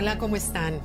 Hola, ¿cómo están?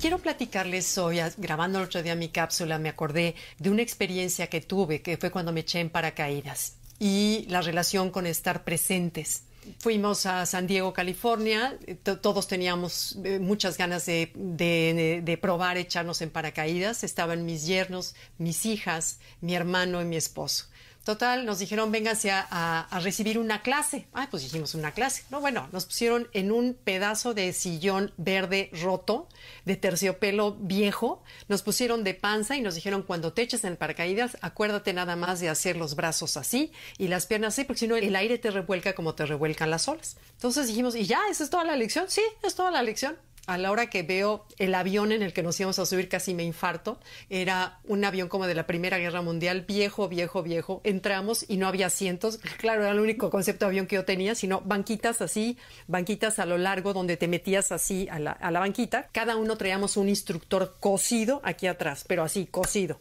Quiero platicarles hoy, grabando el otro día mi cápsula, me acordé de una experiencia que tuve, que fue cuando me eché en paracaídas y la relación con estar presentes. Fuimos a San Diego, California, todos teníamos eh, muchas ganas de, de, probar echarnos en paracaídas. Estaban mis yernos, mis hijas, mi hermano y mi esposo. Total, nos dijeron, vénganse a, a, recibir una clase. Ah, pues dijimos una clase. No, bueno, nos pusieron en un pedazo de sillón verde roto, de terciopelo viejo. Nos pusieron de panza y nos dijeron, cuando te eches en el paracaídas, acuérdate nada más de hacer los brazos así y las piernas así, porque si no el aire te revuelca como te revuelcan las olas. Entonces dijimos, ¿y ya? ¿Esa es toda la lección? Sí, es toda la lección a la hora que veo el avión en el que nos íbamos a subir casi me infarto. Era un avión como de la Primera Guerra Mundial, viejo, viejo, viejo. Entramos y no había asientos. Claro, era el único concepto de avión que yo tenía, sino banquitas así, banquitas a lo largo donde te metías así a la, a la banquita. Cada uno traíamos un instructor cosido aquí atrás, pero así, cosido.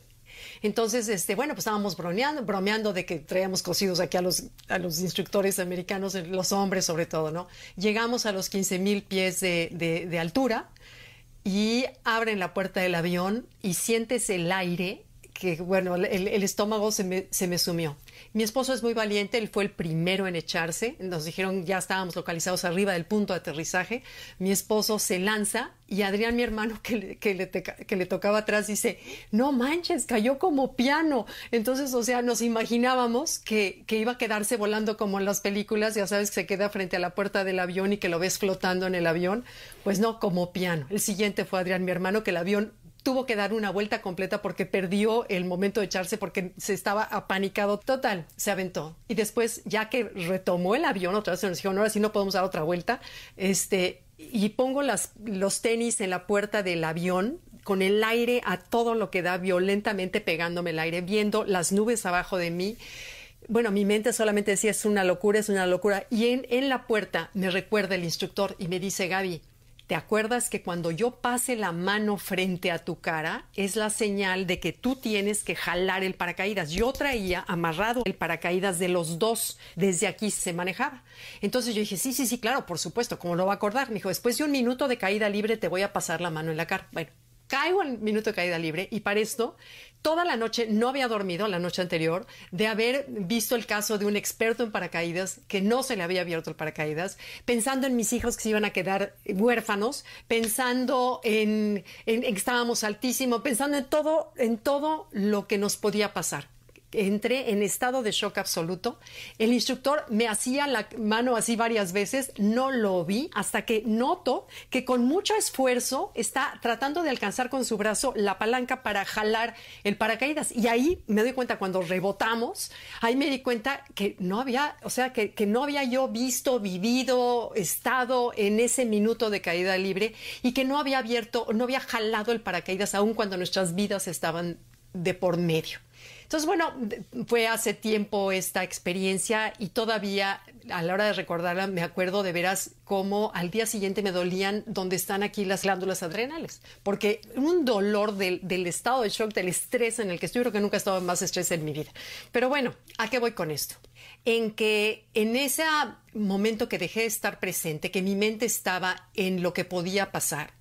Entonces, este, bueno, pues estábamos bromeando, bromeando de que traíamos cosidos aquí a los, a los instructores americanos, los hombres sobre todo, ¿no? Llegamos a los 15 mil pies de, de, de altura y abren la puerta del avión y sientes el aire que, bueno, el, estómago se me, se me sumió. Mi esposo es muy valiente, él fue el primero en echarse. Nos dijeron ya estábamos localizados arriba del punto de aterrizaje. Mi esposo se lanza y Adrián, mi hermano, que le, que le, que le tocaba atrás, dice, no manches, cayó como piano. Entonces, o sea, nos imaginábamos que, que iba a quedarse volando como en las películas, ya sabes que se queda frente a la puerta del avión y que lo ves flotando en el avión. Pues no, como piano. El siguiente fue Adrián, mi hermano, que el avión tuvo que dar una vuelta completa porque perdió el momento de echarse porque se estaba apanicado total, se aventó. Y después, ya que retomó el avión, otra vez nos dijeron, ahora sí no podemos dar otra vuelta, este, y pongo los tenis en la puerta del avión con el aire a todo lo que da, violentamente pegándome el aire, viendo las nubes abajo de mí. Bueno, mi mente solamente decía, es una locura, es una locura. Y en, en la puerta me recuerda el instructor y me dice, Gaby, ¿Te acuerdas que cuando yo pase la mano frente a tu cara es la señal de que tú tienes que jalar el paracaídas? Yo traía amarrado el paracaídas de los dos, desde aquí se manejaba. Entonces yo dije, sí, sí, sí, claro, por supuesto, ¿cómo lo va a acordar? Me dijo, después de un minuto de caída libre te voy a pasar la mano en la cara. Bueno, caigo en minuto de caída libre y para esto toda la noche no había dormido la noche anterior de haber visto el caso de un experto en paracaídas que no se le había abierto el paracaídas, pensando en mis hijos que se iban a quedar huérfanos, pensando en, en, en que estábamos altísimo, pensando en todo, en todo lo que nos podía pasar entré en estado de shock absoluto. El instructor me hacía la mano así varias veces, no lo vi hasta que noto que con mucho esfuerzo está tratando de alcanzar con su brazo la palanca para jalar el paracaídas. Y ahí me doy cuenta cuando rebotamos, ahí me di cuenta que no había, o sea, que, que no había yo visto, vivido, estado en ese minuto de caída libre y que no había abierto, no había jalado el paracaídas aún cuando nuestras vidas estaban de por medio. Entonces, bueno, fue hace tiempo esta experiencia y todavía a la hora de recordarla me acuerdo de veras cómo al día siguiente me dolían donde están aquí las glándulas adrenales, porque un dolor del, estado de shock, del estrés en el que estoy, creo que nunca he estado más estrés en mi vida. Pero bueno, ¿a qué voy con esto? En que en ese momento que dejé de estar presente, que mi mente estaba en lo que podía pasar,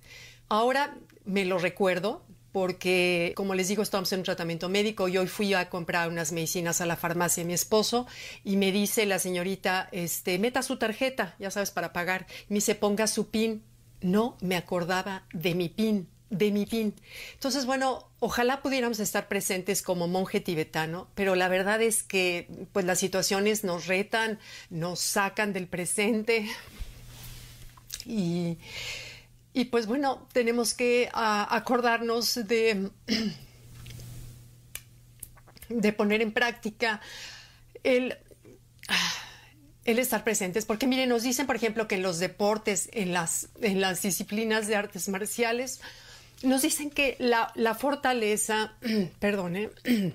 ahora me lo recuerdo, porque, como les digo, estamos en un tratamiento médico y hoy fui a comprar unas medicinas a la farmacia de mi esposo y me dice la señorita, este, meta su tarjeta, ya sabes, para pagar. Me dice, ponga su PIN. No me acordaba de mi PIN, de mi PIN. Entonces, bueno, ojalá pudiéramos estar presentes como monje tibetano, pero la verdad es que, pues, las situaciones nos retan, nos sacan del presente y y pues bueno, tenemos que uh, acordarnos de, de poner en práctica el, el estar presentes. Porque miren, nos dicen, por ejemplo, que en los deportes, en las, en las disciplinas de artes marciales, nos dicen que la, la fortaleza, perdone,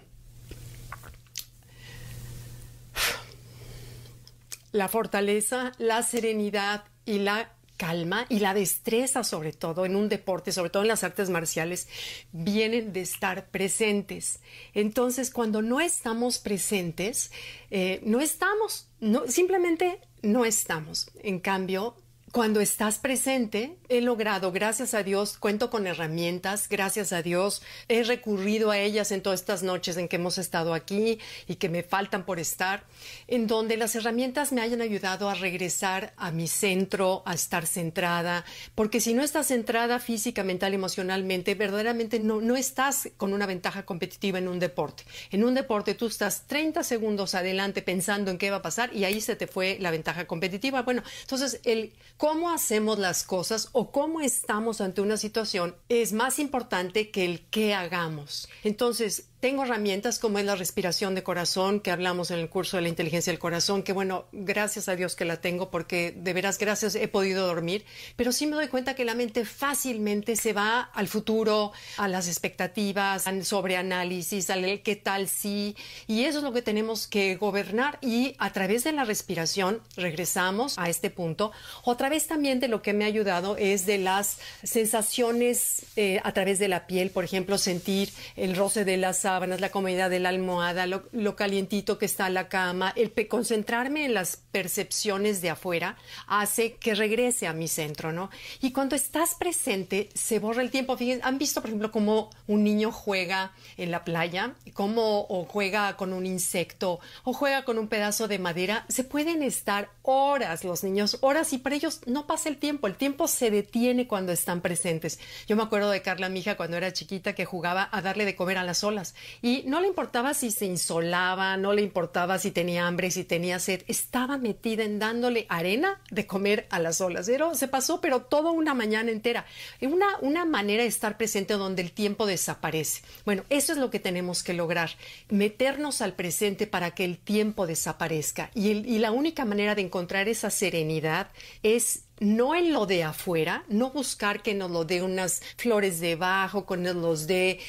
la fortaleza, la serenidad y la calma y la destreza sobre todo en un deporte, sobre todo en las artes marciales, vienen de estar presentes. Entonces, cuando no estamos presentes, eh, no estamos, no, simplemente no estamos. En cambio, cuando estás presente, he logrado, gracias a Dios, cuento con herramientas, gracias a Dios, he recurrido a ellas en todas estas noches en que hemos estado aquí y que me faltan por estar, en donde las herramientas me hayan ayudado a regresar a mi centro, a estar centrada, porque si no estás centrada física, mental, emocionalmente, verdaderamente no, no estás con una ventaja competitiva en un deporte. En un deporte tú estás 30 segundos adelante pensando en qué va a pasar y ahí se te fue la ventaja competitiva. Bueno, entonces el cómo hacemos las cosas o cómo estamos ante una situación es más importante que el qué hagamos. Entonces, tengo herramientas como es la respiración de corazón, que hablamos en el curso de la inteligencia del corazón, que bueno, gracias a Dios que la tengo porque de veras gracias he podido dormir, pero sí me doy cuenta que la mente fácilmente se va al futuro, a las expectativas, al sobreanálisis, al qué tal sí, y eso es lo que tenemos que gobernar y a través de la respiración regresamos a este punto. Otra vez también de lo que me ha ayudado es de las sensaciones eh, a través de la piel, por ejemplo, sentir el roce de las la comodidad de la almohada, lo, calientito que está la cama, el concentrarme en las percepciones de afuera hace que regrese a mi centro, ¿no? Y cuando estás presente, se borra el tiempo. Fíjense, ¿han visto, por ejemplo, cómo un niño juega en la playa? ¿Cómo o juega con un insecto o juega con un pedazo de madera? Se pueden estar horas los niños, horas, y para ellos no pasa el tiempo. El tiempo se detiene cuando están presentes. Yo me acuerdo de Carla, mi hija, cuando era chiquita, que jugaba a darle de comer a las olas y no le importaba si se insolaba, no le importaba si tenía hambre, si tenía sed, estaba metida en dándole arena de comer a las olas. Pero se pasó, pero toda una mañana entera. Una, una manera de estar presente donde el tiempo desaparece. Bueno, eso es lo que tenemos que lograr, meternos al presente para que el tiempo desaparezca. Y, y la única manera de encontrar esa serenidad es no en lo de afuera, no buscar que nos lo dé unas flores debajo, que nos los dé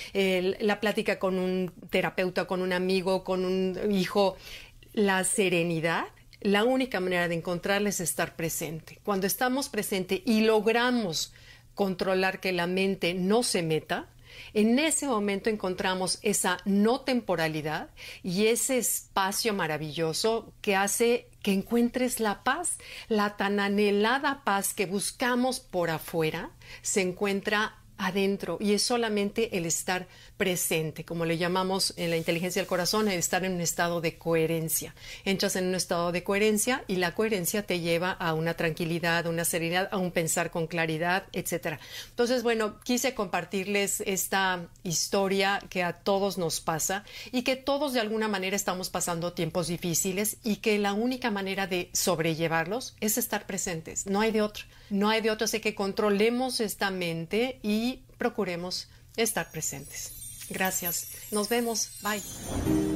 la plática con un terapeuta, con un amigo, con un hijo. La serenidad, la única manera de encontrarla es estar presente. Cuando estamos presente y logramos controlar que la mente no se meta, en ese momento encontramos esa no temporalidad y ese espacio maravilloso que hace que encuentres la paz, la tan anhelada paz que buscamos por afuera, se encuentra adentro y es solamente el estar presente, como le llamamos en la inteligencia del corazón, el estar en un estado de coherencia. Entras en un estado de coherencia y la coherencia te lleva a una tranquilidad, a una serenidad, a un pensar con claridad, etcétera. Entonces, bueno, quise compartirles esta historia que a todos nos pasa y que todos de alguna manera estamos pasando tiempos difíciles y que la única manera de sobrellevarlos es estar presentes. No hay de otro. No hay de otro. Así que controlemos esta mente y procuremos estar presentes. Gracias. Nos vemos. Bye.